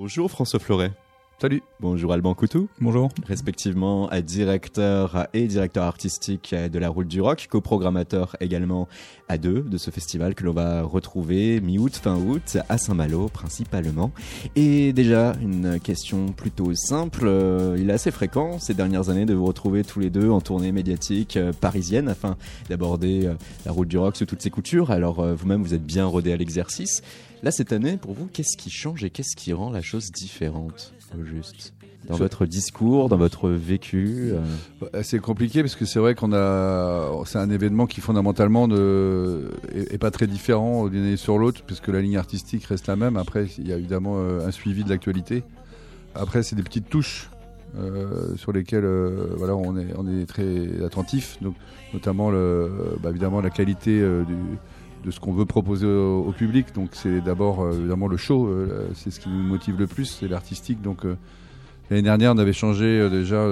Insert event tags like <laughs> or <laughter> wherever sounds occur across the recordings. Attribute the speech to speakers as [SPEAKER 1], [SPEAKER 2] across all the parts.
[SPEAKER 1] Bonjour François Fleuret.
[SPEAKER 2] Salut.
[SPEAKER 1] Bonjour Alban Coutou.
[SPEAKER 3] Bonjour.
[SPEAKER 1] Respectivement directeur et directeur artistique de la Route du Rock, coprogrammateur également à deux de ce festival que l'on va retrouver mi-août, fin août à Saint-Malo principalement. Et déjà une question plutôt simple, euh, il est assez fréquent ces dernières années de vous retrouver tous les deux en tournée médiatique euh, parisienne afin d'aborder euh, la Route du Rock sous toutes ses coutures. Alors vous-même vous êtes bien rodé à l'exercice. Là cette année pour vous qu'est-ce qui change et qu'est-ce qui rend la chose différente juste dans votre discours, dans votre vécu
[SPEAKER 2] euh C'est compliqué parce que c'est vrai qu'on a, c'est un événement qui fondamentalement ne, est, pas très différent d'une année sur l'autre, puisque la ligne artistique reste la même. Après, il y a évidemment euh, un suivi de l'actualité. Après, c'est des petites touches euh, sur lesquelles, euh, voilà, on est, on est très attentif. Donc, notamment, le, bah, évidemment, la qualité du de ce qu'on veut proposer au, public. Donc c'est d'abord euh, évidemment le show, euh, c'est ce qui nous motive le plus, c'est l'artistique. Donc euh, l'année dernière, on avait changé déjà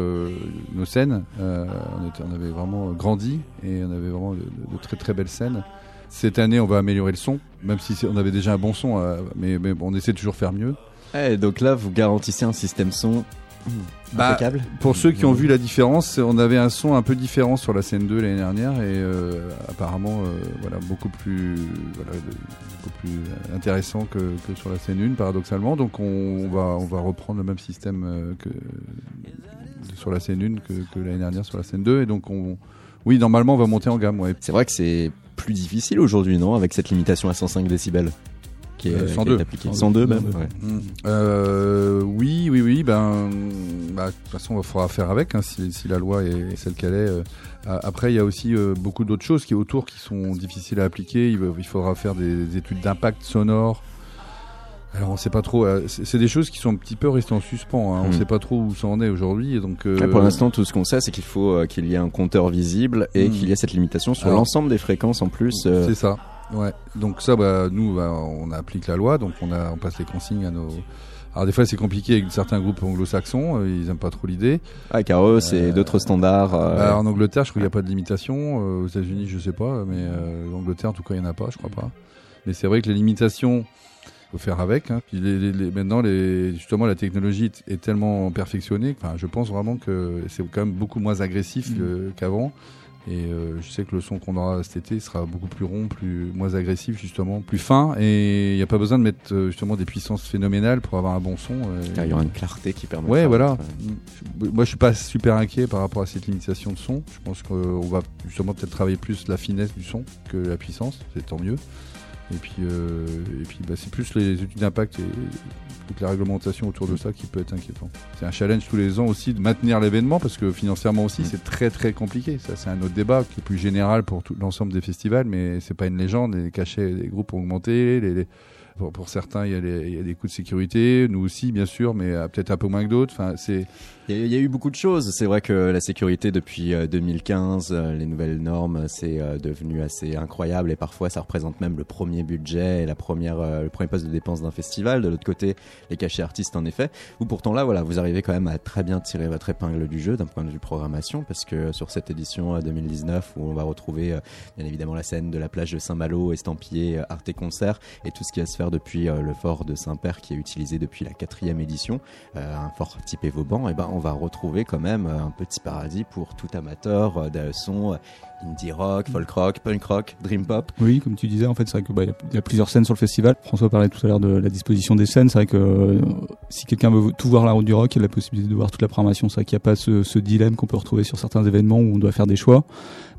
[SPEAKER 2] nos scènes, on, avait vraiment grandi et on avait vraiment de, très très belles scènes. Cette année, on va améliorer le son, même si on avait déjà un bon son, mais, on essaie de toujours faire mieux.
[SPEAKER 1] et donc là, vous garantissez un système son
[SPEAKER 2] bah, pour ceux qui ont vu la différence, on avait un son un peu différent sur la scène 2 l'année dernière et euh, apparemment euh, voilà, beaucoup, plus, voilà, beaucoup plus intéressant que, que, sur la scène 1 paradoxalement. Donc on, va, on va reprendre le même système euh, que sur la scène 1 que, que l'année dernière sur la scène 2 et donc on, oui normalement on va monter en gamme. Ouais.
[SPEAKER 1] C'est vrai que c'est plus difficile aujourd'hui non avec cette limitation à 105 décibels? Qui est, 102. 102 même.
[SPEAKER 2] Mm. Euh, oui, oui, oui. Ben, bah, de toute façon, il faudra faire avec hein, si, si, la loi est celle qu'elle est. Euh. Après, il y a aussi euh, beaucoup d'autres choses qui autour qui sont difficiles à appliquer. Il, il faudra faire des, études d'impact sonore. Alors on sait pas trop, euh, c'est des choses qui sont un petit peu restées en suspens. Hein. On mm. sait pas trop où ça en est aujourd'hui. Donc
[SPEAKER 1] pour l'instant, tout ce qu'on sait, c'est qu'il faut qu'il y ait un compteur visible et mm. qu'il y ait cette limitation sur l'ensemble des fréquences en plus.
[SPEAKER 2] C'est ça. Ouais. Donc ça, bah, nous, bah, on applique la loi, donc on, a, on passe les consignes à nos. Alors des fois c'est compliqué avec certains groupes anglo-saxons, euh, ils aiment pas trop l'idée.
[SPEAKER 1] Ah car eux c'est euh, d'autres standards.
[SPEAKER 2] Euh... Bah, en Angleterre je crois qu'il n'y a pas de limitation, euh, aux États-Unis je sais pas, mais en Angleterre en tout cas il n'y en a pas, je crois pas. Mais c'est vrai que les limitations faut faire avec. Hein. Puis les, les, maintenant, les, justement, la technologie est tellement perfectionnée. Enfin, je pense vraiment que c'est quand même beaucoup moins agressif mmh. qu'avant. Et euh, je sais que le son qu'on aura cet été sera beaucoup plus rond, plus moins agressif justement, plus fin. Et il n'y a pas besoin de mettre euh, justement des puissances phénoménales pour avoir un bon son.
[SPEAKER 1] Euh, il y aura une clarté qui permet.
[SPEAKER 2] Ouais, voilà. Moi, je suis pas super inquiet par rapport à cette limitation de son. Je pense qu'on va justement peut-être travailler plus la finesse du son que la puissance. C'est tant mieux. Et puis, euh, et puis bah, c'est plus les études d'impact et toute la réglementation autour de ça qui peut être inquiétant. C'est un challenge tous les ans aussi de maintenir l'événement parce que financièrement aussi mm. c'est très très compliqué. Ça c'est un autre débat qui est plus général pour tout l'ensemble des festivals, mais c'est pas une légende. Les cachets des groupes ont augmenté, les, pour, certains, il y, a des coûts de sécurité, nous aussi, bien sûr, mais euh, peut-être un peu moins que d'autres. Enfin, c'est
[SPEAKER 1] il y, a eu beaucoup de choses. C'est vrai que la sécurité depuis 2015, euh, euh, les nouvelles normes, c'est devenu assez incroyable et parfois ça représente même le premier budget et la première, le premier poste de dépense d'un festival. De l'autre côté, les cachets artistes, en effet. Ou pourtant là, voilà, vous arrivez quand même à très bien tirer votre épingle du jeu d'un point de vue programmation parce que sur cette édition 2019 où on va retrouver bien évidemment la scène de la plage de Saint-Malo, estampillé Arte Concert et tout ce qui va se faire depuis le fort de Saint-Père qui est utilisé depuis la quatrième édition, un fort type Vauban, et ben on va retrouver quand même un petit paradis pour tout amateur euh, de euh, indie rock, folk rock, punk rock, dream pop.
[SPEAKER 3] Oui, comme tu disais, en fait, c'est vrai que bah, y, a plusieurs scènes sur le festival. François parlait tout à l'heure de la disposition des scènes. C'est vrai que euh, si quelqu'un veut tout voir la route du rock, il y a la possibilité de voir toute la programmation. C'est vrai qu'il n'y a pas ce, dilemme qu'on peut retrouver sur certains événements où on doit faire des choix.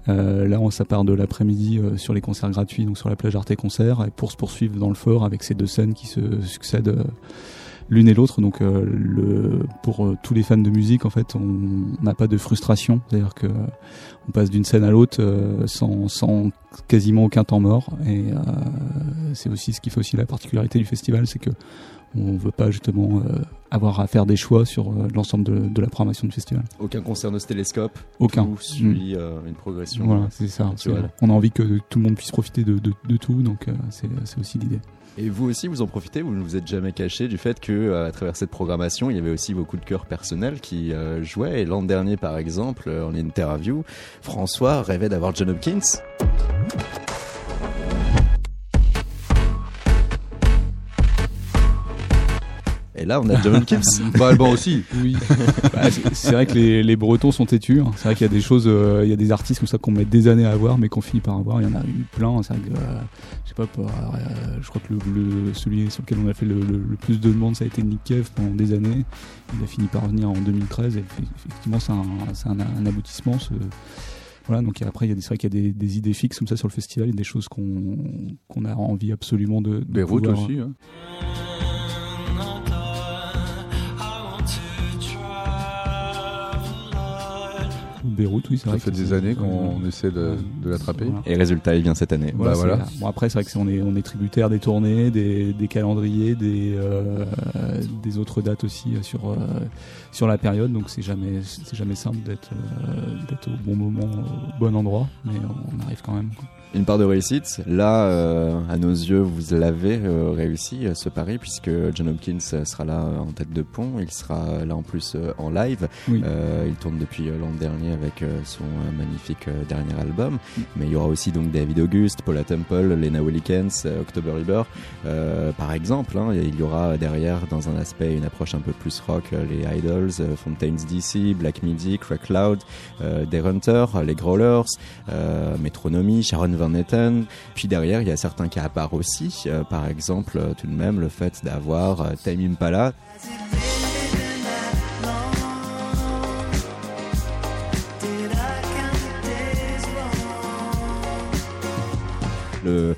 [SPEAKER 3] Euh, là, on ça part de l'après-midi sur les concerts gratuits, donc sur la plage Arte Concert, et pour se poursuivre dans le fort avec ces deux scènes qui se succèdent l'une et l'autre. Donc euh, le, pour euh, tous les fans de musique, en fait, on n'a pas de frustration. C'est-à-dire que on passe d'une scène à l'autre euh, sans, sans quasiment aucun temps mort. Et c'est aussi ce qui fait aussi la particularité du festival, c'est que on veut pas justement avoir à faire des choix sur l'ensemble de, de, la programmation du festival.
[SPEAKER 1] Aucun concert de télescope.
[SPEAKER 3] Aucun.
[SPEAKER 1] Tout suit une progression.
[SPEAKER 3] Voilà, c'est ça. On a envie que tout le monde puisse profiter de, de, de tout, donc c'est aussi l'idée.
[SPEAKER 1] Et vous aussi, vous en profitez, vous ne vous êtes jamais caché du fait que euh, à travers cette programmation, il y avait aussi vos coups de cœur personnels qui euh, jouaient. Et l'an dernier, par exemple, euh, en interview, François rêvait d'avoir John Hopkins. Et là, on a John Kills. <laughs>
[SPEAKER 2] Bah, Alban aussi.
[SPEAKER 3] Oui. Bah, c'est- vrai que les, les Bretons sont têtus. hein. C'est vrai qu'il y a des choses, euh, il y a des artistes comme ça qu'on met des années à avoir, mais qu'on finit par avoir. Il y en a eu plein. C'est vrai que, euh, je sais pas, pour, euh, je crois que le, le- celui sur lequel on a fait le, le- le plus de demandes, ça a été Nick Cave pendant des années. Il a fini par revenir en 2013. Et effe- effectivement, c'est un, c'est un, un aboutissement. ce- voilà, donc après, il y a des- c'est vrai qu'il y a des, des idées fixes comme ça sur le festival, et des choses qu'on qu'on a envie absolument de. de
[SPEAKER 2] Beyrouth
[SPEAKER 3] pouvoir-
[SPEAKER 2] aussi. hein.
[SPEAKER 3] Beyrouth, oui, c'est
[SPEAKER 2] Ça fait des années qu'on essaie de, l'attraper.
[SPEAKER 3] Voilà.
[SPEAKER 1] Et résultat, il vient cette année.
[SPEAKER 3] Voilà,
[SPEAKER 2] Bah, voilà.
[SPEAKER 3] Bon après c'est vrai que c'est- on est on est tributaire des tournées, des, des calendriers, des euh, des autres dates aussi euh, sur euh, sur la période. Donc c'est jamais c'est jamais simple d'être euh, d'être au bon moment, au bon endroit, mais on arrive quand même. quoi.
[SPEAKER 1] Une part de réussite. Là, euh, à nos yeux, vous l'avez euh, réussi euh, ce pari puisque John Hopkins sera là en tête de pont. Il sera là en plus euh, en live.
[SPEAKER 3] Oui.
[SPEAKER 1] Il tourne depuis l'an dernier avec son magnifique dernier album.
[SPEAKER 3] Mm.
[SPEAKER 1] Mais il y aura aussi donc David Auguste, Paula Temple, Lena Willikens, October River, par exemple. hein. il y aura derrière, dans un aspect, une approche un peu plus rock, les Idols, Fontaines DC, Black Midi, Crack Cloud, Day Hunter, les Growlers, Metronomy, Sharon Van Etten. Puis derrière, il y a certains cas à part aussi. euh, par exemple, euh, tout de même, le fait d'avoir euh, Time Impala, le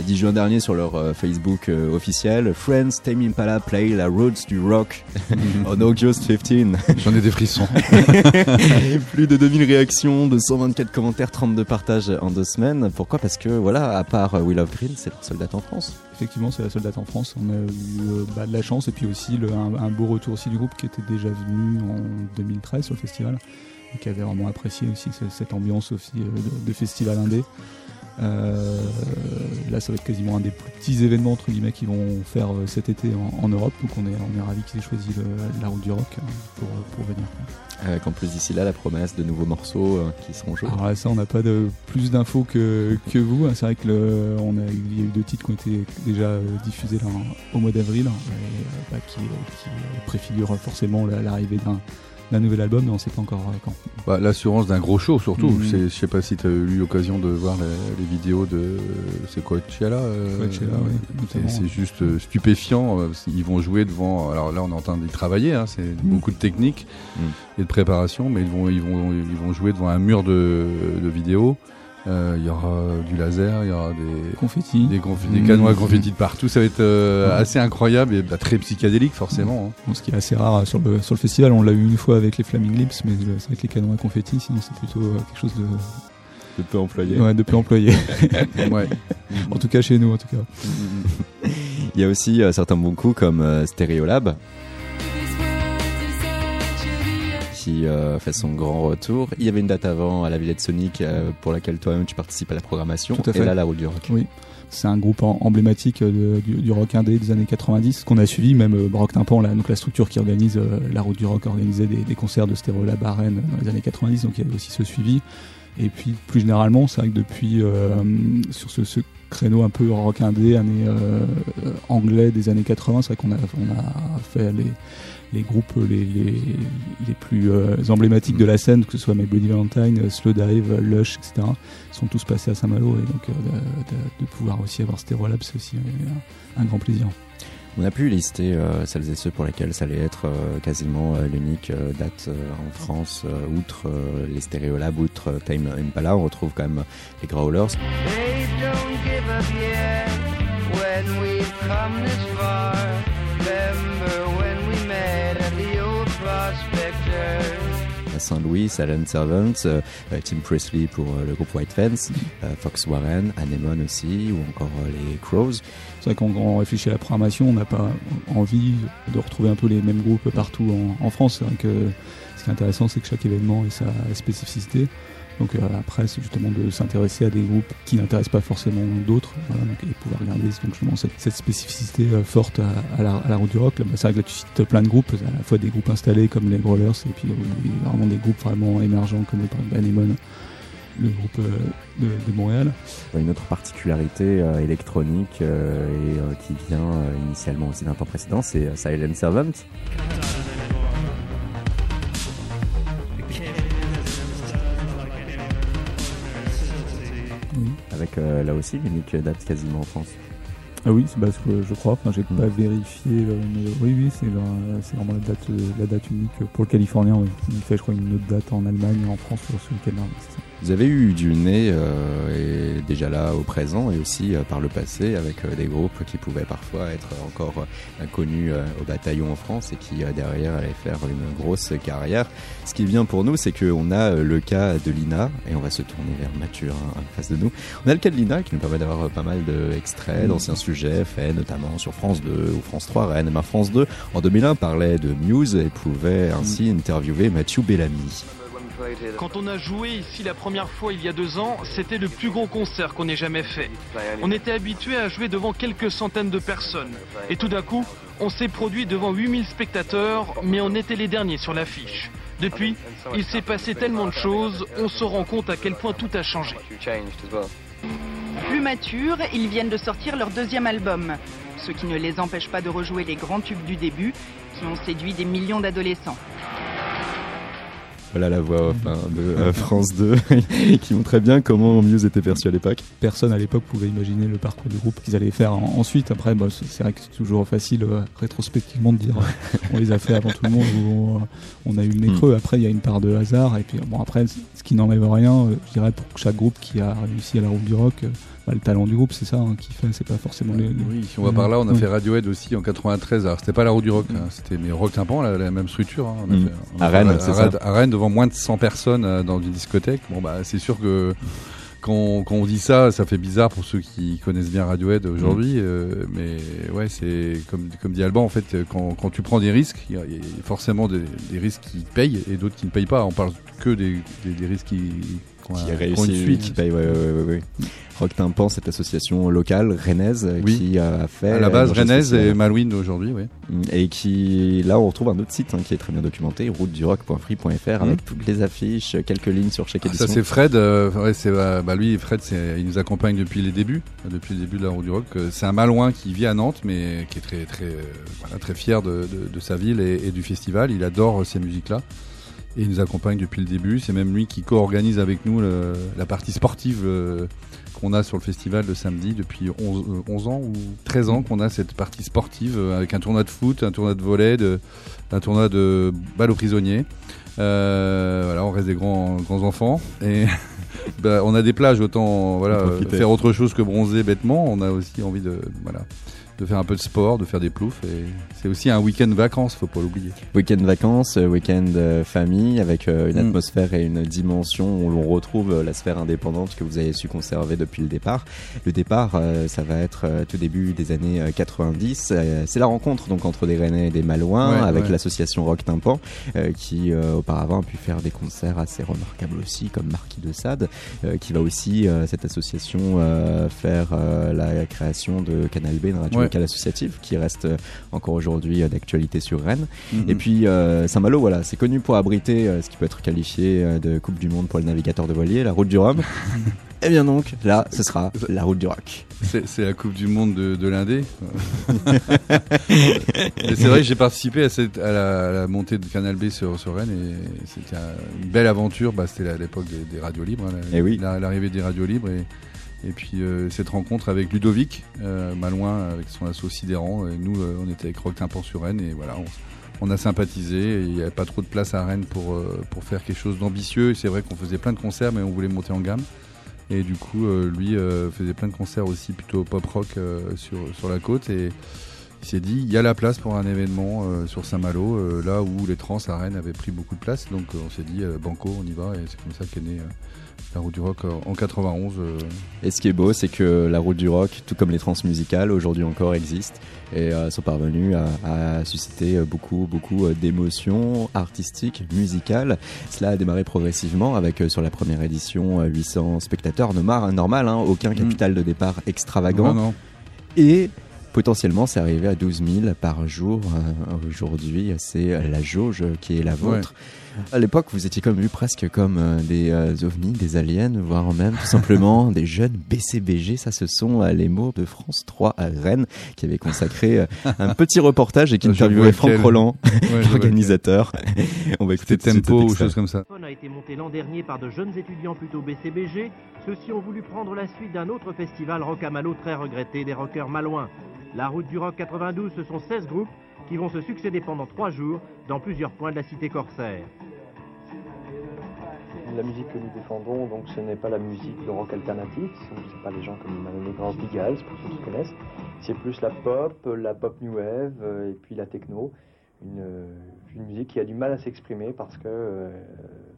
[SPEAKER 1] 10 juin dernier sur leur euh, Facebook euh, officiel. Friends, Tame Impala play la Roads du Rock <laughs> on August 15.
[SPEAKER 2] J'en ai des frissons.
[SPEAKER 1] Plus de 2000 réactions, de 124 commentaires, 32 partages en deux semaines. Pourquoi? Parce que voilà, à part euh, Will of Green, c'est leur seule date en France.
[SPEAKER 3] Effectivement, c'est la seule date en France. On a eu euh, bah, de la chance et puis aussi le- un, un beau retour aussi du groupe qui était déjà venu en 2013 sur le festival et qui avait vraiment apprécié aussi ce- cette ambiance aussi euh, de, de festival indé. Euh, là, ça va être quasiment un des plus petits événements entre guillemets qu'ils vont faire euh, cet été en, en Europe. Donc, on est, on est ravis qu'ils aient choisi le- la route du rock euh, pour, pour venir.
[SPEAKER 1] Avec en plus d'ici là la promesse de nouveaux morceaux euh, qui seront joués.
[SPEAKER 3] Alors là, ça, on n'a pas de plus d'infos que, que vous. C'est vrai que le, on a, il y a eu deux titres qui ont été déjà diffusés là, au mois d'avril, hein, et, bah, qui, qui préfigurent forcément la- l'arrivée d'un d'un nouvel album, mais on ne sait pas encore euh, quand.
[SPEAKER 2] Bah, L'assurance d'un gros show surtout.
[SPEAKER 3] Mhm.
[SPEAKER 2] Je sais pas si tu as eu l'occasion de voir les, les vidéos de. C'est Coachella euh,
[SPEAKER 3] Coachella, oui,
[SPEAKER 2] c'est- juste euh, stupéfiant. euh, Ils vont jouer devant. Alors là, on est en train d'y travailler. hein, c'est beaucoup de technique
[SPEAKER 1] Mhm.
[SPEAKER 2] et de préparation, mais ils vont, ils vont, ils vont jouer devant un mur de, de vidéos. Euh, Il y aura du laser, il y aura des,
[SPEAKER 3] Confetti.
[SPEAKER 2] des, confi- des canons à confetti de partout. Ça va être euh,
[SPEAKER 3] Ouais.
[SPEAKER 2] assez incroyable et bah, très psychédélique forcément. hein.
[SPEAKER 3] Bon, ce qui est assez rare sur le, sur le festival, on l'a eu une fois avec les Flaming Lips, mais euh, c'est que les canons à confetti, sinon c'est plutôt euh, quelque chose de,
[SPEAKER 1] De peu employé.
[SPEAKER 3] ouais, de peu employé. <laughs>
[SPEAKER 2] Ouais.
[SPEAKER 3] en tout cas chez nous, en tout cas.
[SPEAKER 1] Il y a aussi euh, certains bons coups comme euh, Stereolab qui euh, fait son grand retour. Il y avait une date avant à la Villette Sonic euh, pour laquelle toi-même tu participes à la programmation.
[SPEAKER 3] Tout à
[SPEAKER 1] Et
[SPEAKER 3] fait.
[SPEAKER 1] là, la route du rock.
[SPEAKER 3] Oui. C'est un groupe emblématique euh, de- du, du rock indé des années 90 qu'on a suivi, même euh, Rock Tympan, la, donc la structure qui organise la route du rock, organisait des, des concerts de Stérolab à Rennes dans les années 90, donc il y avait aussi ce suivi. Et puis plus généralement, c'est vrai que depuis euh, sur ce, ce créneau un peu rock indé, euh, anglais des années 80, c'est vrai qu'on a, on a fait les, les groupes les, les, les plus euh, emblématiques de la scène, que ce soit My Bloody Valentine, euh, Slow Dive, Lush, etc., sont tous passés à Saint-Malo et donc euh, de, de- de pouvoir aussi avoir Stérolab, c'est aussi un, un grand plaisir.
[SPEAKER 1] On a pu lister euh, celles et ceux pour lesquels ça allait être euh, quasiment euh, l'unique euh, date euh, en France, euh, outre euh, les Stereolab, outre euh, Time Impala. On retrouve quand même les Growlers.
[SPEAKER 4] They don't give up yet when we've come this far.
[SPEAKER 1] Saint-Louis, Silent Servant, euh, Tim Presley pour euh, le groupe White Fence, euh, Fox Warren, Anemone aussi, ou encore les Crows.
[SPEAKER 3] C'est vrai qu'on réfléchit à la programmation, on n'a pas envie de retrouver un peu les mêmes groupes partout en, en France. C'est vrai que ce qui est intéressant, c'est que chaque événement ait sa spécificité. Donc euh, après, c'est justement de s'intéresser à des groupes qui n'intéressent pas forcément d'autres, et pouvoir regarder justement cette, spécificité euh, forte à, la, à route du rock. Bah, c'est vrai que tu cites plein de groupes, à la fois des groupes installés comme les Growlers, et puis euh, vraiment des groupes vraiment émergents comme par exemple le groupe de, Montréal.
[SPEAKER 1] Une autre particularité électronique et qui vient initialement aussi d'un temps précédent, c'est Silent Servant. Euh, là aussi l'unique date quasiment en France.
[SPEAKER 3] Ah oui, c'est parce que je crois. Enfin, j'ai pas vérifié, euh, mais oui, oui, c'est la- c'est vraiment la date, euh, la date unique pour le Californien. Oui. Il fait, je crois, une autre date en Allemagne et en France pour ce week-end-là. ça.
[SPEAKER 1] Vous avez eu du nez euh, et déjà là au présent et aussi euh, par le passé avec euh, des groupes qui pouvaient parfois être encore euh, inconnus euh, au bataillon en France et qui euh, derrière allaient faire une grosse carrière. Ce qui bien pour nous, c'est qu'on a euh, le cas de Lina et on va se tourner vers Mathieu hein, en face de nous. On a le cas de Lina qui nous permet d'avoir euh, pas mal d'extraits d'anciens sujets faits notamment sur France 2 ou France 3 Rennes. Ma France 2 en 2001 parlait de Muse et pouvait ainsi interviewer Mathieu Bellamy.
[SPEAKER 5] Quand on a joué ici la première fois il y a deux ans, c'était le plus gros concert qu'on ait jamais fait. On était habitué à jouer devant quelques centaines de personnes. Et tout d'un coup, on s'est produit devant 8000 spectateurs, mais on était les derniers sur l'affiche. Depuis, il s'est passé tellement de choses, on se rend compte à quel point tout a changé.
[SPEAKER 6] Plus matures, ils viennent de sortir leur deuxième album. Ce qui ne les empêche pas de rejouer les grands tubes du début qui ont séduit des millions d'adolescents.
[SPEAKER 1] Voilà la voix off hein, de euh, France 2 <laughs> qui montrait bien comment Muse était perçu à l'époque.
[SPEAKER 3] Personne à l'époque pouvait imaginer le parcours du groupe qu'ils allaient faire en- ensuite. Après, bah, c'est vrai que c'est toujours facile euh, rétrospectivement de dire euh, on les a fait avant tout le monde ou on, on a eu le nez
[SPEAKER 1] Mm.
[SPEAKER 3] creux. Après, il y a une part de hasard. Et puis, bon, après, ce qui n'enlève rien, euh, je dirais, pour chaque groupe qui a réussi à la route du rock, euh, bah, le talent du groupe, c'est ça hein, qui fait, c'est pas forcément les. les-
[SPEAKER 2] Oui, si on va par là, on a
[SPEAKER 3] Oui.
[SPEAKER 2] fait Radiohead aussi en 93. Alors, c'était pas la roue du rock, hein, c'était mais rock tympan, la, la même structure. hein. On a
[SPEAKER 1] Mm.
[SPEAKER 2] fait- on a
[SPEAKER 1] À
[SPEAKER 2] fait
[SPEAKER 1] Rennes,
[SPEAKER 2] à,
[SPEAKER 1] c'est
[SPEAKER 2] Rennes- à Rennes, devant moins de 100 personnes euh, dans une discothèque. Bon, bah, c'est sûr que quand, quand on dit ça, ça fait bizarre pour ceux qui connaissent bien Radiohead aujourd'hui. euh, mais ouais, c'est comme, comme dit Alban, en fait, quand, quand tu prends des risques, il y, a il y a forcément des, des risques qui payent et d'autres qui ne payent pas. On parle que des, des, des risques qui, qui
[SPEAKER 1] a
[SPEAKER 2] qui ont
[SPEAKER 1] réussi,
[SPEAKER 2] une suite.
[SPEAKER 1] qui paye, ouais, ouais, ouais. Rock Tympan, cette association locale rennaise euh,
[SPEAKER 2] Oui.
[SPEAKER 1] qui a fait
[SPEAKER 2] À la base,
[SPEAKER 1] euh, spécial.
[SPEAKER 2] et Malouine aujourd'hui, oui.
[SPEAKER 1] et qui là on retrouve un autre site hein, qui est très bien documenté, routedurock.free.fr avec toutes les affiches, quelques lignes sur chaque
[SPEAKER 2] Ah,
[SPEAKER 1] édition.
[SPEAKER 2] ça c'est Fred, euh, ouais, c'est bah lui Fred, il nous accompagne depuis les débuts, depuis le début de la roue du rock. C'est un Malouin qui vit à Nantes, mais qui est très très euh, voilà, très fier de, de, de sa ville et, et du festival. Il adore ces musiques-là et il nous accompagne depuis le début. C'est même lui qui co-organise avec nous le- la partie sportive euh, qu'on a sur le festival de samedi depuis 11, euh, 11 ans ou 13 ans qu'on a cette partie sportive euh, avec un tournoi de foot, un tournoi de volley, de, un tournoi de balle aux prisonniers. Euh, voilà, on reste des grands grands enfants et <laughs> bah, on a des plages autant voilà faire autre chose que bronzer bêtement. On a aussi envie de voilà de faire un peu de sport, de faire des ploufs et c'est aussi un week-end vacances, faut pas l'oublier.
[SPEAKER 1] Week-end vacances, euh, week-end euh, famille, avec euh, une
[SPEAKER 2] Mm.
[SPEAKER 1] atmosphère et une dimension où l'on retrouve la sphère indépendante que vous avez su conserver depuis le départ. Le départ, ça va être tout début des années euh, 90. Euh, c'est la rencontre donc entre des Rennais et des Malouins,
[SPEAKER 2] Ouais,
[SPEAKER 1] avec
[SPEAKER 2] ouais.
[SPEAKER 1] l'association Rock Tympan, qui auparavant a pu faire des concerts assez remarquables aussi, comme Marquis de Sade, qui va aussi cette association faire la création de Canal B, une radio
[SPEAKER 2] Ouais.
[SPEAKER 1] locale associative, qui reste euh, encore aujourd'hui euh, d'actualité sur Rennes.
[SPEAKER 2] Mhm.
[SPEAKER 1] Et puis euh, Saint-Malo, voilà, c'est connu pour abriter ce qui peut être qualifié de Coupe du Monde pour le navigateur de voilier, la route du Rhum. <laughs> Et bien donc, là, ce sera la route du rock.
[SPEAKER 2] C'est, la Coupe du Monde de, de l'Indé. <laughs> C'est vrai que j'ai participé à, cette, à, la, à la montée de Canal B sur, sur Rennes et c'était un- une belle aventure. Bah, c'était à l'époque des, des radios libres, hein,
[SPEAKER 1] Eh oui.
[SPEAKER 2] l'arrivée des radios libres et, et puis euh, cette rencontre avec Ludovic euh, Malouin avec son assaut sidérant. Et nous, euh, on était avec Rock Tympan sur Rennes et voilà, on, on a sympathisé. Il n'y avait pas trop de place à Rennes pour, euh, pour faire quelque chose d'ambitieux. C'est vrai qu'on faisait plein de concerts, mais on voulait monter en gamme. Et du coup, euh, lui euh, faisait plein de concerts aussi plutôt pop rock sur, sur la côte. Et il s'est dit, il y a la place pour un événement euh, sur Saint-Malo, euh, là où les trans à Rennes avaient pris beaucoup de place. Donc euh, on s'est dit, Banco, on y va. Et c'est comme ça qu'est née la route du rock en 91. euh.
[SPEAKER 1] Et ce qui est beau, c'est que la route du rock, tout comme les trans musicales, aujourd'hui encore existent et sont parvenus à, à susciter beaucoup, beaucoup d'émotions artistiques, musicales. Cela a démarré progressivement avec sur la première édition euh, 800 spectateurs, normal, hein, normal hein, aucun capital de départ extravagant.
[SPEAKER 2] Non, non.
[SPEAKER 1] Et potentiellement c'est arrivé à 12 000 par jour. Euh, Aujourd'hui, c'est la jauge qui est la vôtre. À l'époque, vous étiez comme vu presque comme euh, des euh, ovnis, des aliens, voire même tout simplement <laughs> des jeunes BCBG. Ça, ce sont euh, les mots de France 3 à Rennes qui avait consacré euh, un <laughs> petit reportage et qui interviewait Franck. Roland,
[SPEAKER 2] Ouais,
[SPEAKER 1] l'organisateur. <laughs> On va écouter
[SPEAKER 2] tempo ou
[SPEAKER 1] extrait.
[SPEAKER 2] chose comme ça.
[SPEAKER 7] a été monté l'an dernier par de jeunes étudiants plutôt BCBG. Ceux-ci ont voulu prendre la suite d'un autre festival rock à malo très regretté des rockers malouins. La route du rock 92, ce sont 16 groupes qui vont se succéder pendant 3 jours dans plusieurs points de la cité corsaire.
[SPEAKER 8] La musique que nous défendons, donc ce n'est pas la musique de rock alternatif, ce ne sont pas les gens comme les Grands Beagles, pour ceux qui connaissent. C'est plus la pop, la pop new wave euh, et puis la techno. Une, euh, une musique qui a du mal à s'exprimer parce que, euh,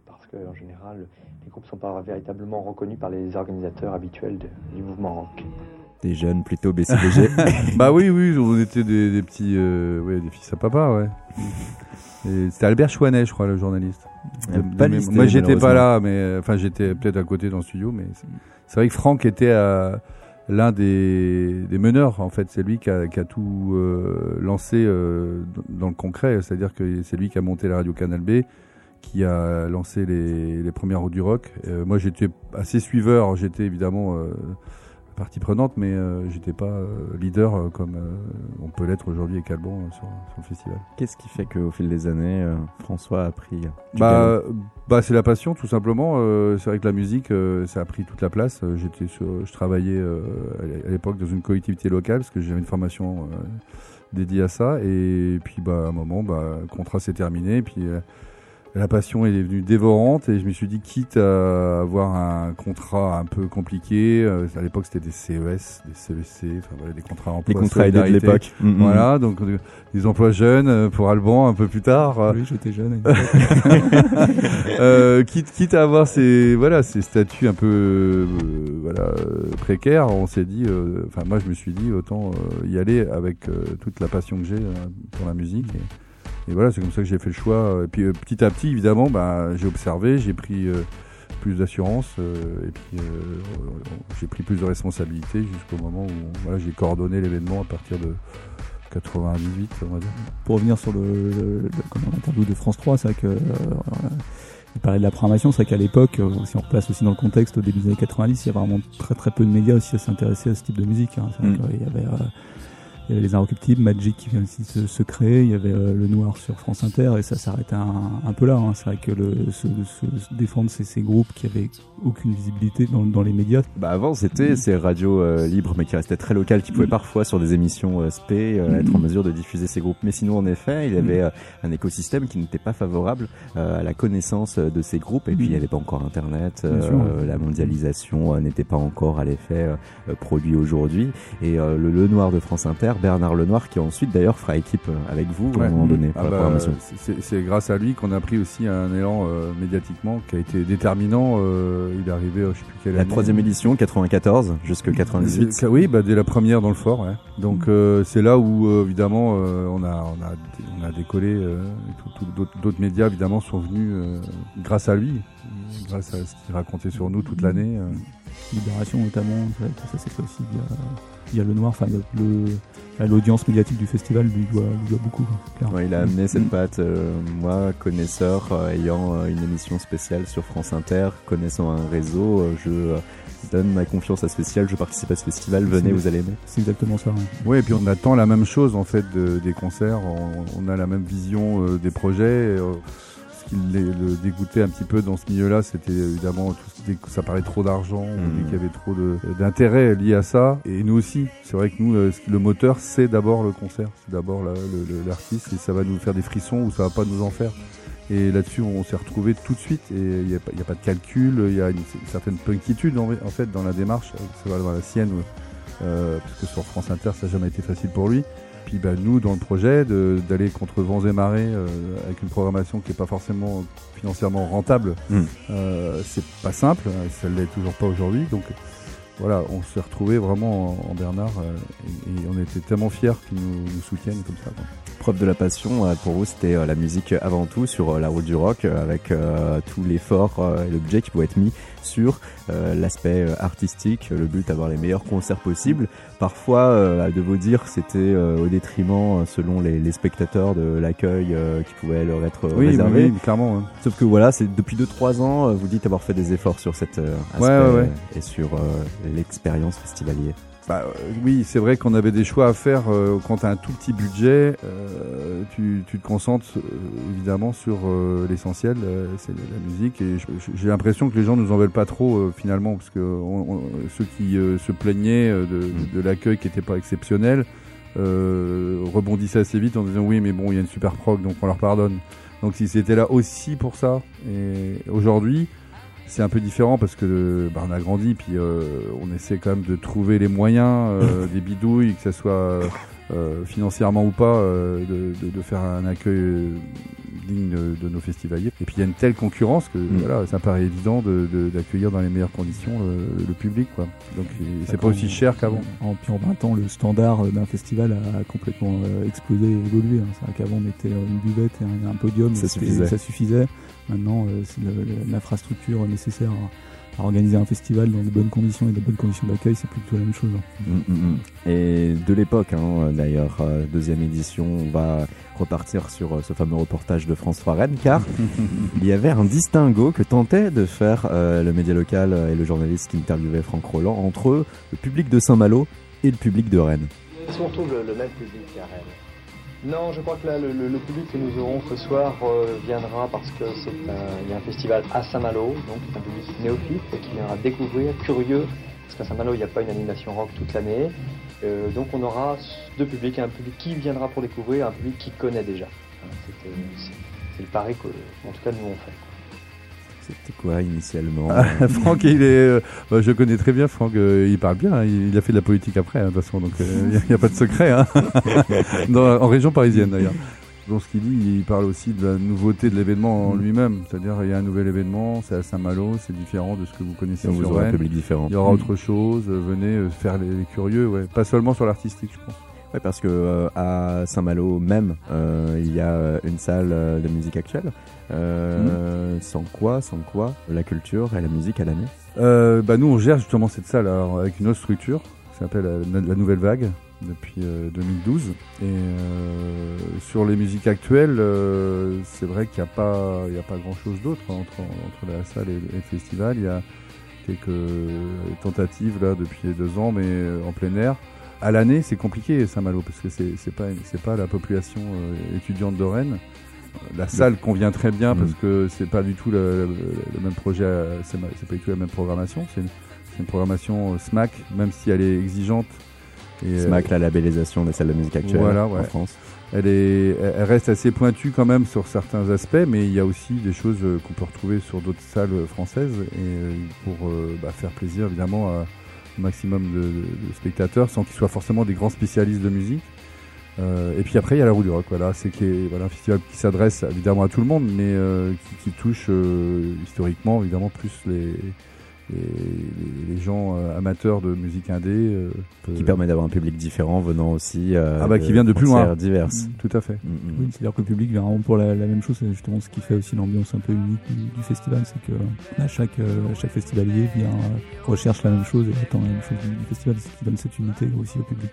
[SPEAKER 8] parce que en général, les groupes ne sont pas véritablement reconnus par les organisateurs habituels du mouvement rock.
[SPEAKER 1] Des jeunes plutôt BCBG. <laughs>
[SPEAKER 2] Bah oui, oui, on était des, des petits, euh, ouais, des fils à papa, ouais. C'était Albert Chouanet, je crois, le journaliste. De-
[SPEAKER 1] pas
[SPEAKER 2] de-
[SPEAKER 1] listé,
[SPEAKER 2] moi, j'étais pas là, mais euh, enfin, j'étais peut-être à côté dans le studio, mais c'est- c'est vrai que Franck était l'un des, des meneurs, en fait. C'est lui qui a, qui a tout euh, lancé euh, dans- le concret, c'est-à-dire que c'est lui qui a monté la radio Canal B, qui a lancé les, les premières routes du rock. Euh, moi, j'étais assez suiveur, j'étais évidemment partie prenante, mais euh, j'étais pas euh, leader euh, comme on peut l'être aujourd'hui avec Alban sur, sur le festival.
[SPEAKER 1] Qu'est-ce qui fait qu'au fil des années, François a pris
[SPEAKER 2] Bah, bah c'est la passion tout simplement. C'est vrai que la musique, ça a pris toute la place. J'étais je travaillais à l'é- à l'époque dans une collectivité locale parce que j'avais une formation dédiée à ça. Et puis bah à un moment, bah le contrat s'est terminé. Et puis la passion est devenue dévorante et je me suis dit quitte à avoir un contrat un peu compliqué. euh, à l'époque c'était des CES, des CEC, enfin voilà des contrats
[SPEAKER 1] Les
[SPEAKER 2] emploi
[SPEAKER 1] contrats aidés de l'époque. Mm, mm.
[SPEAKER 2] Voilà, donc euh, des emplois jeunes euh, pour Alban un peu plus tard.
[SPEAKER 3] Oui, j'étais jeune. à une <laughs> époque.
[SPEAKER 2] euh, quitte, quitte à avoir ces voilà ces statuts un peu euh, voilà précaires, on s'est dit, euh, enfin moi je me suis dit autant euh, y aller avec euh, toute la passion que j'ai euh, pour la musique et, et voilà c'est comme ça que j'ai fait le choix. Et puis euh, petit à petit évidemment bah, j'ai observé, j'ai pris euh, plus d'assurance euh, et puis euh, j'ai pris plus de responsabilités jusqu'au moment où voilà j'ai coordonné l'événement à partir de 98 on va dire.
[SPEAKER 3] Pour revenir sur le, le- le- comment, l'interview de France 3, c'est vrai que euh, il parlait de la programmation, c'est vrai qu'à l'époque, si on replace aussi dans le contexte au début des années 90, il y a vraiment très très peu de médias aussi à s'intéresser à ce type de musique. hein.
[SPEAKER 1] Mm.
[SPEAKER 3] y avait euh, il y avait les Inrecuptibles, Magic qui vient aussi se, se créer, il y avait euh, le Noir sur France Inter et ça s'arrêtait un, un peu là. hein. C'est vrai que le, se, défendre ces, ces groupes qui avaient aucune visibilité dans, dans les médias,
[SPEAKER 1] Bah avant c'était ces radios euh, libres mais qui restaient très locales qui pouvaient parfois sur des émissions euh, spé euh, être en mesure de diffuser ces groupes. Mais sinon en effet il y avait euh, un écosystème qui n'était pas favorable à la connaissance de ces groupes. Et puis il n'y avait pas encore internet la mondialisation n'était pas encore à l'effet produit aujourd'hui. Et le Le Noir de France Inter Bernard Lenoir qui ensuite d'ailleurs fera équipe euh, avec vous à
[SPEAKER 2] Ouais.
[SPEAKER 1] un moment donné pour
[SPEAKER 2] Ah
[SPEAKER 1] la
[SPEAKER 2] bah,
[SPEAKER 1] programmation
[SPEAKER 2] c'est- c'est- C'est grâce à lui qu'on a pris aussi un élan euh, médiatiquement qui a été déterminant. euh, il est arrivé, je sais plus quelle
[SPEAKER 1] la
[SPEAKER 2] année.
[SPEAKER 1] troisième édition 94 jusque 98
[SPEAKER 2] C'est- Oui, bah, dès la première dans le fort. Ouais. Donc euh, c'est là où évidemment euh, on a on a on a décollé. euh, d'autres- médias évidemment sont venus euh, grâce à lui, grâce à ce qu'il racontait sur nous toute l'année. euh.
[SPEAKER 3] Libération notamment, c'est que ça s'est fait aussi via, via le Noir, enfin il y a le- enfin, l'audience médiatique du festival lui doit, lui doit beaucoup. clairement.
[SPEAKER 1] Ouais, il a amené cette
[SPEAKER 3] Mm.
[SPEAKER 1] patte, euh, moi, connaisseur, euh, ayant euh, une émission spéciale sur France Inter, connaissant un réseau, euh, je euh, donne ma confiance à ce festival, je participe à ce festival, venez, vous allez aimer.
[SPEAKER 3] C'est exactement ça. ouais.
[SPEAKER 2] Oui, et puis on attend la même chose en fait de- des concerts. On, on a la même vision euh, des projets. Qui le dégoûtait un petit peu dans ce milieu-là, c'était évidemment tout ce- dès que ça paraît trop d'argent, dès qu'il y avait trop d'intérêt lié à ça. Et nous aussi, c'est vrai que nous, euh, le moteur, c'est d'abord le concert, c'est d'abord la- l'artiste, et ça va nous faire des frissons ou ça va pas nous en faire. Et là-dessus, on s'est retrouvé tout de suite. Et il n'y a, pas- a de calcul, il y a une, une certaine punkitude en, en fait dans la démarche. Ça va dans la sienne, euh, parce que sur France Inter, ça n'a jamais été facile pour lui. Puis bah, nous, dans le projet, d'aller contre vents et marées euh, avec une programmation qui n'est pas forcément financièrement rentable,
[SPEAKER 1] Mm.
[SPEAKER 2] euh, c'est pas simple. Ça ne l'est toujours pas aujourd'hui. Donc voilà, on s'est retrouvé vraiment en, en Bernard euh, et, et on était tellement fiers qu'ils nous, nous soutiennent comme ça. quoi.
[SPEAKER 1] Preuve de la passion, euh, pour vous, c'était euh, la musique avant tout sur euh, la route du rock, avec tout l'effort et le budget qui pouvait être mis sur l'aspect artistique, le but d'avoir les meilleurs concerts possibles. Parfois, de vous dire, c'était au détriment, selon les, les spectateurs, de l'accueil qui pouvait leur être
[SPEAKER 2] Oui,
[SPEAKER 1] réservé.
[SPEAKER 2] oui, clairement. ouais.
[SPEAKER 1] Sauf que voilà, c'est depuis 2-3 ans, vous dites avoir fait des efforts sur cet aspect
[SPEAKER 2] Ouais, ouais,
[SPEAKER 1] et sur l'expérience festivalier.
[SPEAKER 2] Bah, oui, c'est vrai qu'on avait des choix à faire euh, quand tu as un tout petit budget. euh, tu, tu te concentres euh, évidemment sur euh, l'essentiel, euh, c'est la musique. Et j'ai l'impression que les gens nous en veulent pas trop euh, finalement, parce que on- on- ceux qui euh, se plaignaient euh, de, de l'accueil qui était pas exceptionnel euh, rebondissaient assez vite en disant oui, mais bon, il y a une super prog, donc on leur pardonne. Donc si c'était là aussi pour ça, et aujourd'hui c'est un peu différent parce que bah, on a grandi puis euh, on essaie quand même de trouver les moyens euh, <laughs> des bidouilles que ça soit euh, financièrement ou pas euh, de, de- de faire un accueil digne de, de nos festivaliers et puis il y a une telle concurrence que
[SPEAKER 1] Mm.
[SPEAKER 2] voilà ça paraît évident de- de- d'accueillir dans les meilleures conditions le, le public quoi donc c'est pas aussi cher qu'avant
[SPEAKER 3] En, puis en 20 ans, le standard d'un festival a complètement explosé et évolué. hein. C'est vrai qu'avant, on était une buvette et un, un podium.
[SPEAKER 1] suffisait.
[SPEAKER 3] ça suffisait. Maintenant, euh, c'est l'infrastructure nécessaire à, à organiser un festival dans de bonnes conditions et de bonnes conditions d'accueil, c'est tout la même chose. hein.
[SPEAKER 1] Mm, mm, mm. Et de l'époque, hein, d'ailleurs, euh, deuxième édition, on va repartir sur euh, ce fameux reportage de François Rennes, car <laughs> il y avait un distinguo que tentait de faire euh, le média local euh, et le journaliste qui interviewait Franck Roland entre le public de Saint-Malo et le public de Rennes.
[SPEAKER 8] Retrouve le, le même public à Rennes Non, je crois que le, public que nous aurons ce soir euh, viendra parce que c'est il y a un festival à Saint-Malo, donc un public néophyte qui viendra découvrir, curieux, parce qu'à Saint-Malo, il n'y a pas une animation rock toute l'année. Euh, donc on aura deux publics, un public qui viendra pour découvrir, un public qui connaît déjà. Hein, C'est c'est le pari que, en tout cas, nous on fait.
[SPEAKER 1] C'était quoi initialement
[SPEAKER 2] Ah, <laughs> Franck, il est, euh, bah, je connais très bien Franck, euh, il parle bien, hein, il, il a fait de la politique après, hein, de toute façon, donc il n'y a, pas de secret. Hein. <laughs> Dans- en région parisienne d'ailleurs. Dans ce qu'il dit, il parle aussi de la nouveauté de l'événement en
[SPEAKER 1] Mm.
[SPEAKER 2] lui-même, c'est-à-dire il y a un nouvel événement, c'est à Saint-Malo, c'est différent de ce que vous connaissez
[SPEAKER 1] vous
[SPEAKER 2] sur
[SPEAKER 1] aurez un public différent.
[SPEAKER 2] Il y aura
[SPEAKER 1] Mm.
[SPEAKER 2] autre chose, euh, venez euh, faire les, les curieux, ouais. pas seulement sur l'artistique, je pense.
[SPEAKER 1] Parce que euh, à Saint-Malo même, euh, il y a euh, une salle de musique actuelle. Euh, Sans quoi, sans quoi, la culture et la musique à l'année.
[SPEAKER 2] Bah nous on gère justement cette salle alors, avec une autre structure qui s'appelle la, la Nouvelle Vague depuis euh, 2012 et sur les musiques actuelles c'est vrai qu'il n'y a pas il y a pas grand chose d'autre hein, entre, entre la salle et, le- et le festival il y a quelques tentatives là depuis deux ans mais en plein air à l'année c'est compliqué Saint-Malo parce que c'est pas c'est pas la population euh, étudiante de Rennes la salle convient très bien
[SPEAKER 1] Mm.
[SPEAKER 2] parce que c'est pas du tout le, même projet, euh, c'est pas du tout la même programmation. C'est une, programmation euh, SMAC, même si elle est exigeante. Et,
[SPEAKER 1] SMAC, la labellisation des salles de musique actuelles
[SPEAKER 2] Voilà,
[SPEAKER 1] en. France.
[SPEAKER 2] elle, est, elle reste assez pointue quand même sur certains aspects, mais il y a aussi des choses qu'on peut retrouver sur d'autres salles françaises et pour bah, faire plaisir évidemment à- maximum de, spectateurs sans qu'ils soient forcément des grands spécialistes de musique. Euh, et puis après il y a la roue du rock, voilà, c'est voilà, un festival qui s'adresse évidemment à tout le monde, mais euh, qui, qui touche euh, historiquement évidemment plus les, les, les- les gens euh, amateurs de musique indé. euh,
[SPEAKER 1] Qui
[SPEAKER 2] euh,
[SPEAKER 1] permet d'avoir un public différent venant aussi. euh,
[SPEAKER 2] Ah bah, qui vient de plus loin.
[SPEAKER 1] diverses.
[SPEAKER 2] Tout à fait.
[SPEAKER 1] Mm, mm.
[SPEAKER 3] Oui, c'est-à-dire que le public vient vraiment pour la, la même chose. C'est justement ce qui fait aussi l'ambiance un peu unique du, du festival. C'est que à chaque, euh, chaque festivalier vient, euh, recherche la même chose et attend la même chose du, du festival. C'est ce qui donne cette unité aussi au public.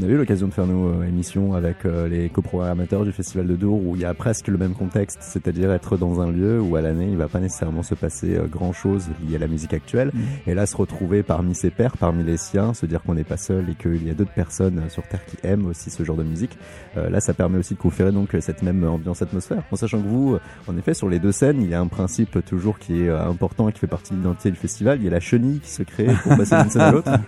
[SPEAKER 1] On a eu l'occasion de faire nos euh, émissions avec euh, les coprogrammateurs du Festival de Dour où il y a presque le même contexte, c'est-à-dire être dans un lieu où à l'année il va pas nécessairement se passer euh, grand chose lié à la musique actuelle. Et là se retrouver parmi ses pairs, parmi les siens, se dire qu'on n'est pas seul et qu'il y a d'autres personnes sur Terre qui aiment aussi ce genre de musique. Euh, là ça permet aussi de conférer donc cette même ambiance atmosphère. En sachant que vous, en effet, sur les deux scènes, il y a un principe toujours qui est important et qui fait partie de l'identité du festival. Il y a la chenille qui se crée pour passer d'une scène à l'autre. <laughs>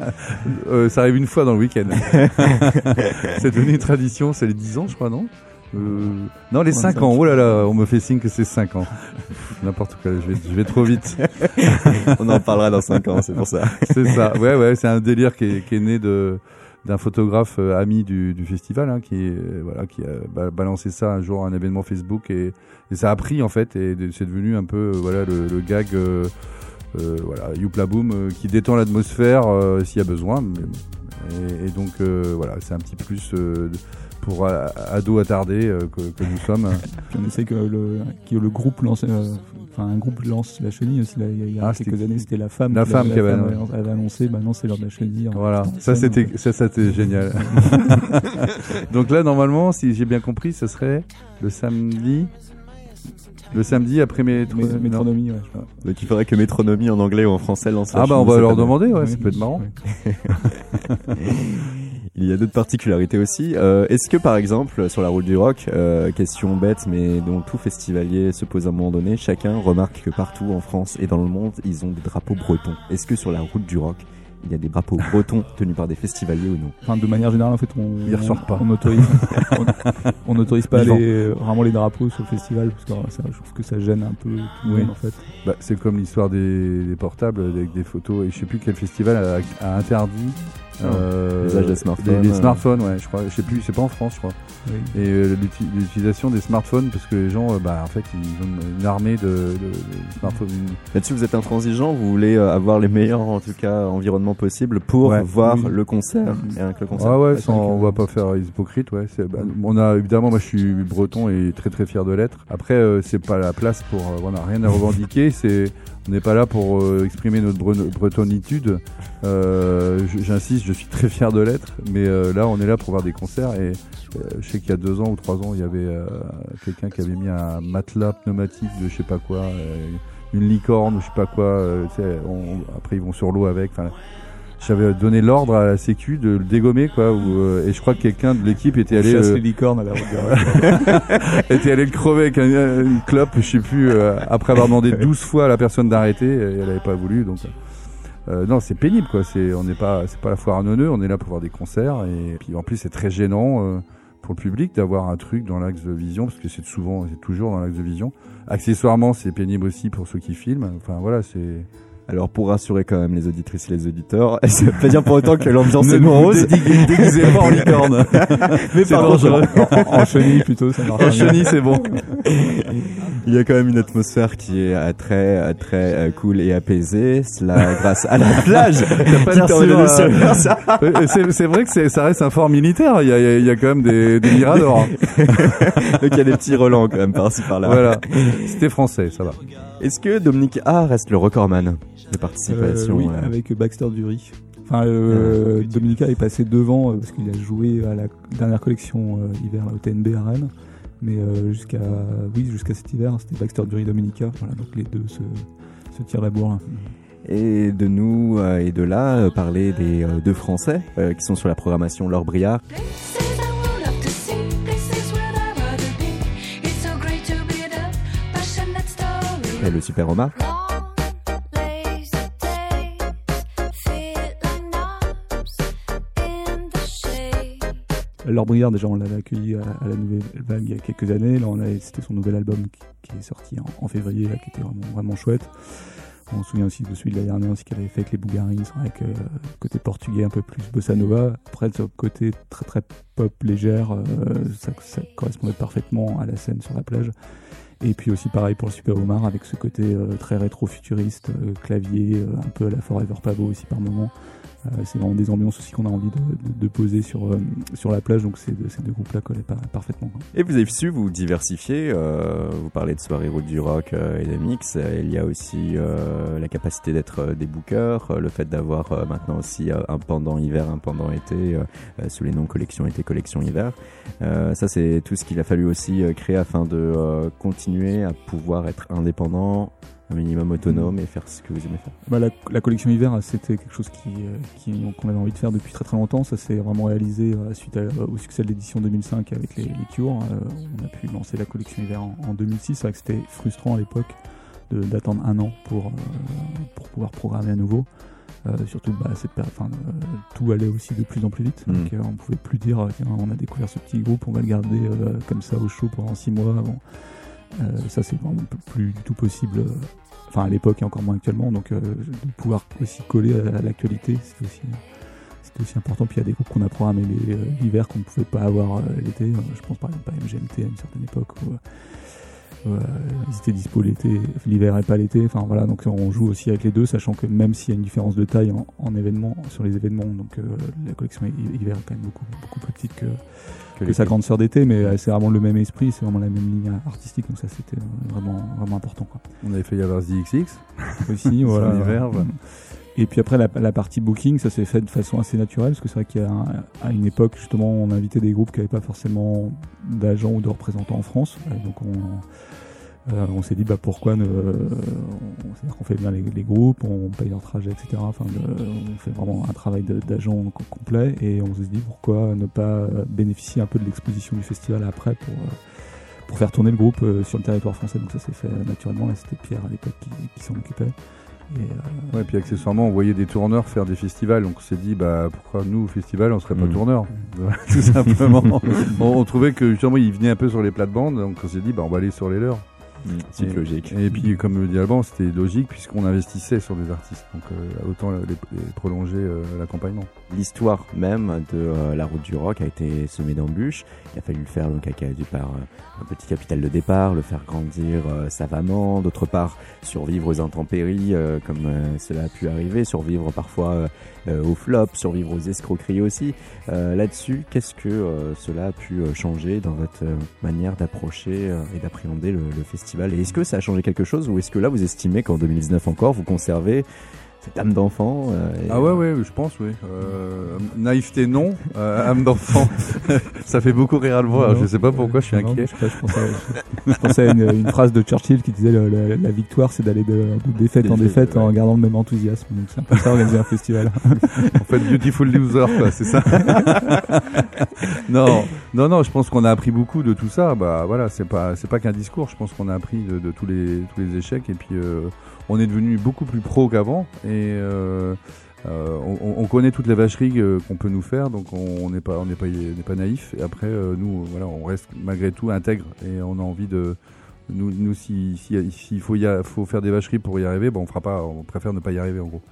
[SPEAKER 2] Euh, ça arrive une fois dans le week-end. <laughs> <laughs> c'est devenu une tradition, c'est les 10 ans, je crois, non? Euh, Non, les 5 ans. Oh là là, on me fait signe que c'est 5 ans. <laughs> N'importe quoi, je vais, je vais trop vite. <laughs>
[SPEAKER 1] On en parlera dans 5 ans, c'est pour ça.
[SPEAKER 2] c'est ça. Ouais, ouais, c'est un délire qui est, qui est né de d'un photographe euh, ami du, du festival hein, qui euh, voilà qui a ba- balancé ça un jour à un événement Facebook et, et ça a pris en fait et c'est devenu un peu euh, voilà le, le gag voilà, Youpla Boom euh, qui détend l'atmosphère euh, s'il y a besoin. Et, et donc euh, voilà, c'est un petit plus euh, pour euh, ados attardés euh, que, que nous sommes.
[SPEAKER 3] Puis on essaie que le, que le groupe lance, euh, enfin un groupe lance la chenille aussi. Là, il y a,
[SPEAKER 2] Ah,
[SPEAKER 3] quelques années, c'était la femme.
[SPEAKER 2] La femme qui avait-
[SPEAKER 3] annoncé. Maintenant, c'est l'heure de la chenille. en-
[SPEAKER 2] Voilà, ça c'était ça, ça, c'était génial. <laughs> donc là normalement, si j'ai bien compris, ce serait le samedi. Le samedi après mes
[SPEAKER 3] Mé- métronomie. Ouais.
[SPEAKER 1] Donc il faudrait que Métronomie en anglais ou en français lance la
[SPEAKER 2] Ah bah on va leur demander, ouais,
[SPEAKER 3] Oui,
[SPEAKER 2] ça peut être marrant. <laughs>
[SPEAKER 1] Il y a d'autres particularités aussi. Euh, Est-ce que par exemple sur la route du rock, euh, question bête mais dont tout festivalier se pose à un moment donné, chacun remarque que partout en France et dans le monde, ils ont des drapeaux bretons. Est-ce que sur la route du rock, il y a des drapeaux <laughs> bretons tenus par des festivaliers ou non
[SPEAKER 3] Enfin, de manière générale, en fait, on
[SPEAKER 2] Ils ressortent pas.
[SPEAKER 3] On autorise, <laughs> on, on autorise pas
[SPEAKER 2] Vivant.
[SPEAKER 3] les, vraiment les drapeaux sur le festival parce que ça, je trouve que ça gêne un peu tout le
[SPEAKER 2] Oui.
[SPEAKER 3] monde en fait.
[SPEAKER 2] Bah, c'est comme l'histoire des, des portables avec des photos. Et je sais plus quel festival a, a interdit euh,
[SPEAKER 1] L'usage des smartphones,
[SPEAKER 2] Les, les
[SPEAKER 1] euh.
[SPEAKER 2] smartphones, ouais, je crois. Je sais plus, c'est pas en France, je crois.
[SPEAKER 3] Oui.
[SPEAKER 2] Et euh, l'uti- l'utilisation des smartphones parce que les gens, euh, bah, en fait, ils ont une armée de, de- de smartphones.
[SPEAKER 1] Là-dessus, vous êtes intransigeant, vous voulez euh, avoir les meilleurs, en tout cas, environnements possibles pour
[SPEAKER 2] Ouais.
[SPEAKER 1] voir
[SPEAKER 3] Oui.
[SPEAKER 1] le concert. Et le concert.
[SPEAKER 2] Ah ouais,
[SPEAKER 3] c'est
[SPEAKER 2] sans, on va pas faire hypocrite, ouais. c'est- bah, on a évidemment, moi je suis breton et très très fier de l'être. Après, euh, c'est pas la place pour, euh, on n'a rien à revendiquer. C'est, on n'est pas là pour euh, exprimer notre bre- bretonitude. Euh, J'insiste, je suis très fier de l'être, mais euh, là, on est là pour voir des concerts et euh, je sais qu'il y a deux ans ou trois ans, il y avait euh, quelqu'un qui avait mis un matelas pneumatique de je sais pas quoi, euh, une licorne je sais pas quoi. on- après, ils vont sur l'eau avec. J'avais donné l'ordre à la Sécu de le dégommer, quoi. Ou, euh, et je crois que quelqu'un de l'équipe était allé,
[SPEAKER 3] Chasse
[SPEAKER 2] euh,
[SPEAKER 3] les licornes à la <laughs>
[SPEAKER 2] était allé le crever avec un- une clope, je sais plus, euh, après avoir demandé <laughs> 12 fois à la personne d'arrêter, elle avait pas voulu, donc. euh, non, c'est pénible, quoi. C'est, on n'est pas, c'est pas la foire à neuneux, on est là pour voir des concerts, et puis en plus c'est très gênant euh, pour le public d'avoir un truc dans l'axe de vision, parce que c'est souvent, c'est toujours dans l'axe de vision. Accessoirement, c'est pénible aussi pour ceux qui filment. Enfin voilà, c'est.
[SPEAKER 1] Alors pour rassurer quand même les auditrices et les auditeurs, <laughs> ça veut pas dire pour autant que l'ambiance est morose.
[SPEAKER 2] déguisez- pas en <laughs> licorne.
[SPEAKER 1] Mais par contre,
[SPEAKER 2] dangereux.
[SPEAKER 3] en, en chenille plutôt, ça marche.
[SPEAKER 2] En chenille, c'est bon.
[SPEAKER 1] il y a quand même une atmosphère qui est euh, très euh, très euh, cool et apaisée. Cela grâce à la <laughs> plage
[SPEAKER 2] C'est vrai que ça reste un fort militaire. Il y a, il y quand même des, des miradors.
[SPEAKER 1] Donc il y a des petits relents quand même par-ci par-là.
[SPEAKER 2] Voilà. C'était français, ça va.
[SPEAKER 1] Est-ce que Dominique A reste le recordman de
[SPEAKER 3] Euh,
[SPEAKER 1] participation
[SPEAKER 3] oui,
[SPEAKER 1] euh,
[SPEAKER 3] avec Baxter Dury. Enfin, euh, Dominica est passé devant euh, parce qu'il a joué à la dernière collection euh, hiver là, au TNB à Rennes. Mais euh, jusqu'à oui, jusqu'à cet hiver, c'était Baxter Dury Dominica. Voilà, donc les deux se, se tirent la bourre. là.
[SPEAKER 1] Et de nous euh, et de là, euh, parler des euh, deux Français euh, qui sont sur la programmation Laure Briard.
[SPEAKER 9] In the shade.
[SPEAKER 3] Laure Briard, déjà, on l'avait accueilli à, la Nouvelle Vague il y a quelques années. Là, on a, c'était son nouvel album qui, est sorti en, février, qui était vraiment, vraiment chouette. On se souvient aussi de celui de l'année dernière aussi qu'elle avait fait avec les Bougarins, avec euh, côté portugais un peu plus bossa nova. Après, ce côté très très pop légère, euh, ça correspondait parfaitement à la scène sur la plage. Et puis aussi pareil pour le Super Omar, avec ce côté euh, très rétro-futuriste, euh, clavier, euh, un peu à la Forever Pavo aussi par moment. Euh, c'est vraiment des ambiances aussi qu'on a envie de, poser sur, euh, sur la plage, donc ces ces deux groupes-là collaient par- parfaitement.
[SPEAKER 1] Et vous avez su vous diversifier. euh, vous parlez de soirée route du rock et de mix. Il y a aussi la capacité d'être des bookers, le fait d'avoir maintenant aussi un pendant hiver, un pendant été sous les noms collection été, collection hiver. Ça, c'est tout ce qu'il a fallu aussi créer afin de continuer à pouvoir être indépendant, un minimum autonome et faire ce que vous aimez faire.
[SPEAKER 3] Bah, la, la collection hiver, c'était quelque chose qui, euh, qui- qu'on avait envie de faire depuis très très longtemps. Ça s'est vraiment réalisé euh, suite à- au succès de l'édition 2005 avec les, les Cures. Euh, on a pu lancer la collection hiver en, en 2006. C'est vrai que c'était frustrant à l'époque de- d'attendre un an pour, euh, pour pouvoir programmer à nouveau. Euh, surtout, bah, enfin, euh, tout allait aussi de plus en plus vite. Donc,
[SPEAKER 1] Mm.
[SPEAKER 3] euh, on pouvait plus dire, euh, tiens, on a découvert ce petit groupe, on va le garder euh, comme ça au chaud pendant six mois. Bon. Euh, ça, c'est vraiment plus du tout possible. euh, Enfin, à l'époque et encore moins actuellement. Donc, euh, de pouvoir aussi coller à, à l'actualité, c'est aussi, c'était aussi important. Puis, il y a des groupes qu'on a programmés les- euh, l'hiver qu'on ne pouvait pas avoir l'été. Je pense par exemple à MGMT à une certaine époque. Euh, ils étaient dispo l'été, l'hiver et pas l'été. Enfin voilà, donc on joue aussi avec les deux, sachant que même s'il y a une différence de taille en, en événement, sur les événements, donc euh, la collection hi- hiver est quand même beaucoup, beaucoup plus petite que, que, sa grande sœur d'été, mais euh, c'est vraiment le même esprit, c'est vraiment la même ligne artistique, donc ça c'était euh, vraiment, vraiment important. Quoi.
[SPEAKER 2] On avait fait y avoir ZXX.
[SPEAKER 3] Aussi, <laughs>
[SPEAKER 2] Son
[SPEAKER 3] voilà.
[SPEAKER 2] hiver, voilà. <laughs>
[SPEAKER 3] Et puis après, la, la partie booking, ça s'est fait de façon assez naturelle, parce que c'est vrai qu'à à une époque, justement, on invitait des groupes qui n'avaient pas forcément d'agents ou de représentants en France. Et donc on, euh, on s'est dit, bah, pourquoi ne. C'est-à-dire qu'on fait bien les, groupes, on paye leur trajet, etc. Enfin, on fait vraiment un travail d'agent co- complet, et on se dit, pourquoi ne pas euh, bénéficier un peu de l'exposition du festival après pour. euh, pour faire tourner le groupe euh, sur le territoire français, donc ça s'est fait euh, naturellement. Là, c'était Pierre à l'époque qui s'en occupait. Et, euh,
[SPEAKER 2] Ouais, puis accessoirement, on voyait des tourneurs faire des festivals, donc on s'est dit, bah, pourquoi nous, au festival, on serait pas
[SPEAKER 1] Mm.
[SPEAKER 2] tourneurs Voilà, <laughs> Tout simplement. on, on trouvait que justement, ils venaient un peu sur les plates-bandes, donc on s'est dit, bah, on va aller sur les leurs.
[SPEAKER 1] C'est
[SPEAKER 2] Et-
[SPEAKER 1] logique.
[SPEAKER 2] Et puis, comme le dit Alban, c'était logique puisqu'on investissait sur des artistes, donc euh, autant les, les prolonger euh, l'accompagnement.
[SPEAKER 1] L'histoire même de euh, la route du rock a été semée d'embûches. Il a fallu le faire donc avec du par euh, un petit capital de départ, le faire grandir euh, savamment. D'autre part, survivre aux intempéries euh, comme euh, cela a pu arriver, survivre parfois euh, euh, au flop, survivre aux escroqueries aussi. Euh, Là-dessus, qu'est-ce que euh, cela a pu euh, changer dans votre euh, manière d'approcher euh, et d'appréhender le, le festival? Et est-ce que ça a changé quelque chose ou est-ce que là vous estimez qu'en 2019 encore vous conservez cette âme d'enfant euh,
[SPEAKER 2] Ah ouais, ouais, je pense, oui. Euh, naïveté, non. Euh, âme d'enfant, <laughs> ça fait beaucoup rire à le voir.
[SPEAKER 3] Non,
[SPEAKER 2] Je sais pas pourquoi, je suis
[SPEAKER 3] non,
[SPEAKER 2] inquiet.
[SPEAKER 3] je, sais pas, je pensais, je- je pensais à une, une phrase de Churchill qui disait le- le- la victoire c'est d'aller de, de défaite en
[SPEAKER 1] Défaite,
[SPEAKER 3] en gardant le même enthousiasme. Donc c'est un peu ça organiser un festival. <laughs>
[SPEAKER 2] En fait, Beautiful Loser, quoi, c'est ça. <laughs> non, non, non, je pense qu'on a appris beaucoup de tout ça. Bah voilà, c'est pas, c'est pas qu'un discours. Je pense qu'on a appris de, de tous les, tous les échecs et puis euh, on est devenu beaucoup plus pro qu'avant et euh, euh, on, on connaît toutes les vacheries euh, qu'on peut nous faire, donc on n'est pas, on n'est pas, n'est pas naïf. Et après, euh, nous, voilà, on reste malgré tout intègre et on a envie de nous, nous si, si, s'il faut, y faut faire des vacheries pour y arriver, bon, on fera pas, on préfère ne pas y arriver en gros.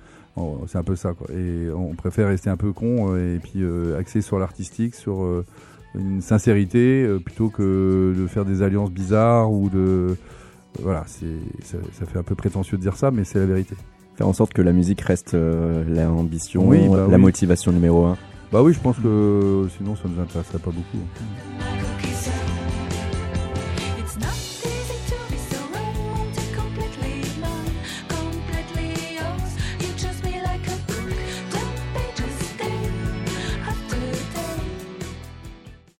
[SPEAKER 2] C'est un peu ça quoi. Et on préfère rester un peu con euh, et puis euh, axé sur l'artistique, sur euh, une sincérité euh, plutôt que de faire des alliances bizarres ou de voilà, c'est ça, ça fait un peu prétentieux de dire ça, mais c'est la vérité.
[SPEAKER 1] faire en sorte que la musique reste euh, l'ambition,
[SPEAKER 2] Oui, bah
[SPEAKER 1] la
[SPEAKER 2] oui.
[SPEAKER 1] motivation numéro un
[SPEAKER 2] Bah oui, je pense que sinon ça nous intéresserait pas beaucoup.